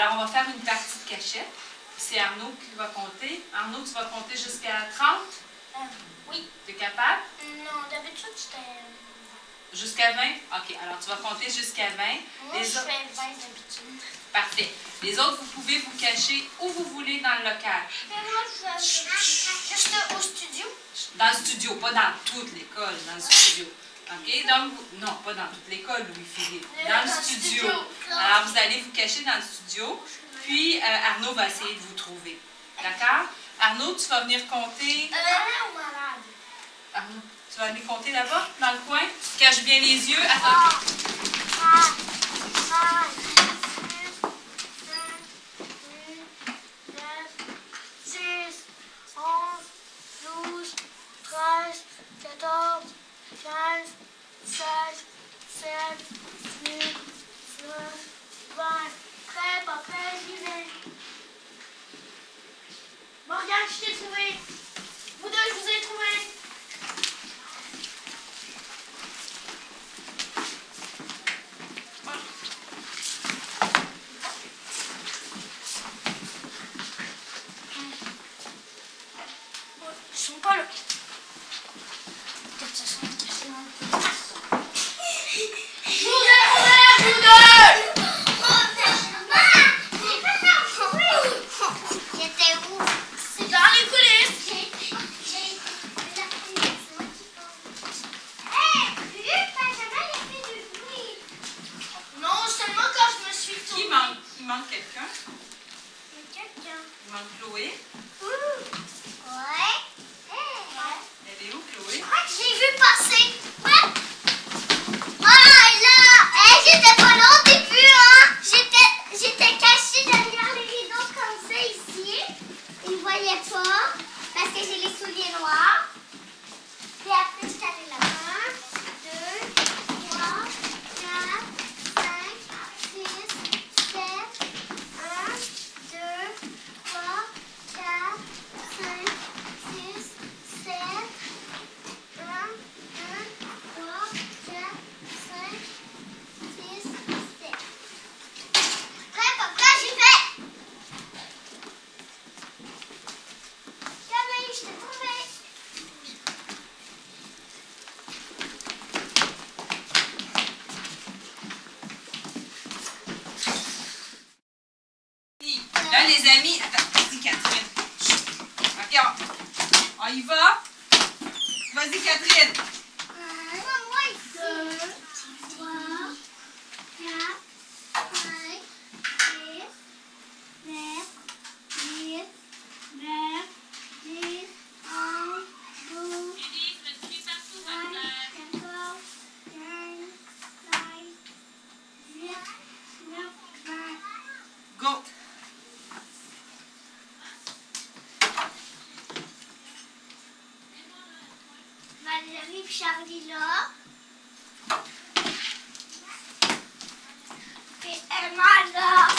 Alors, on va faire une partie de cachette. C'est Arnaud qui va compter. Arnaud, tu vas compter jusqu'à 30? Euh, oui. Tu es capable? Non, d'habitude, j'étais... Jusqu'à 20? OK, alors tu vas compter jusqu'à 20. Moi, Les je autres- fais 20 d'habitude. Parfait. Les autres, vous pouvez vous cacher où vous voulez dans le local. Mais moi, je Juste au studio. Dans le studio, pas dans toute l'école, dans le studio. OK? Donc, vous- non, pas dans toute l'école, Louis-Philippe. Dans le studio. Alors, vous allez vous cacher dans le studio. Puis, euh, Arnaud va essayer de vous trouver. D'accord? Arnaud, tu vas venir compter. Euh? Arnaud, tu vas venir compter là-bas, dans le coin? Cache bien les yeux. Attends. Prêt, pas prêt, j'y vais. Bon, regarde, je t'ai trouvé. Vous deux, je vous ai trouvé. Ils sont pas là. Peut-être ça sont cachés dans le Je vous ai trouvé, vous deux J'étais où C'est dans les coulisses. J'ai... J'ai... Hey, Luc, Benjamin, il a fait du bruit. Non, seulement quand je me suis Qui tournée. manque? Il manque quelqu'un? Il manque Chloé. Ouais. Hey. Elle est où, Chloé? Je crois que j'ai vu passer. Ouais. Ah, là. Hey, j'étais pas là au début, hein. J'étais, j'étais cachée derrière les rideaux comme ça ici. Ils me voyaient pas parce que j'ai les souliers noirs. Puis après, je suis allée là. 1, 2, 3, 4, 5, 6, 7, 1, 2, 3, 4, 5, 6, 7, 1, 2, 3, 4, 5, 6, 7. Prêt, pas prêt, j'y vais! Camille, je t'ai trouvé! Les amis, attends, vas-y, Catherine. OK, on, on y va. Vas-y, Catherine. Valérie puis Charlie là. Puis Emma là.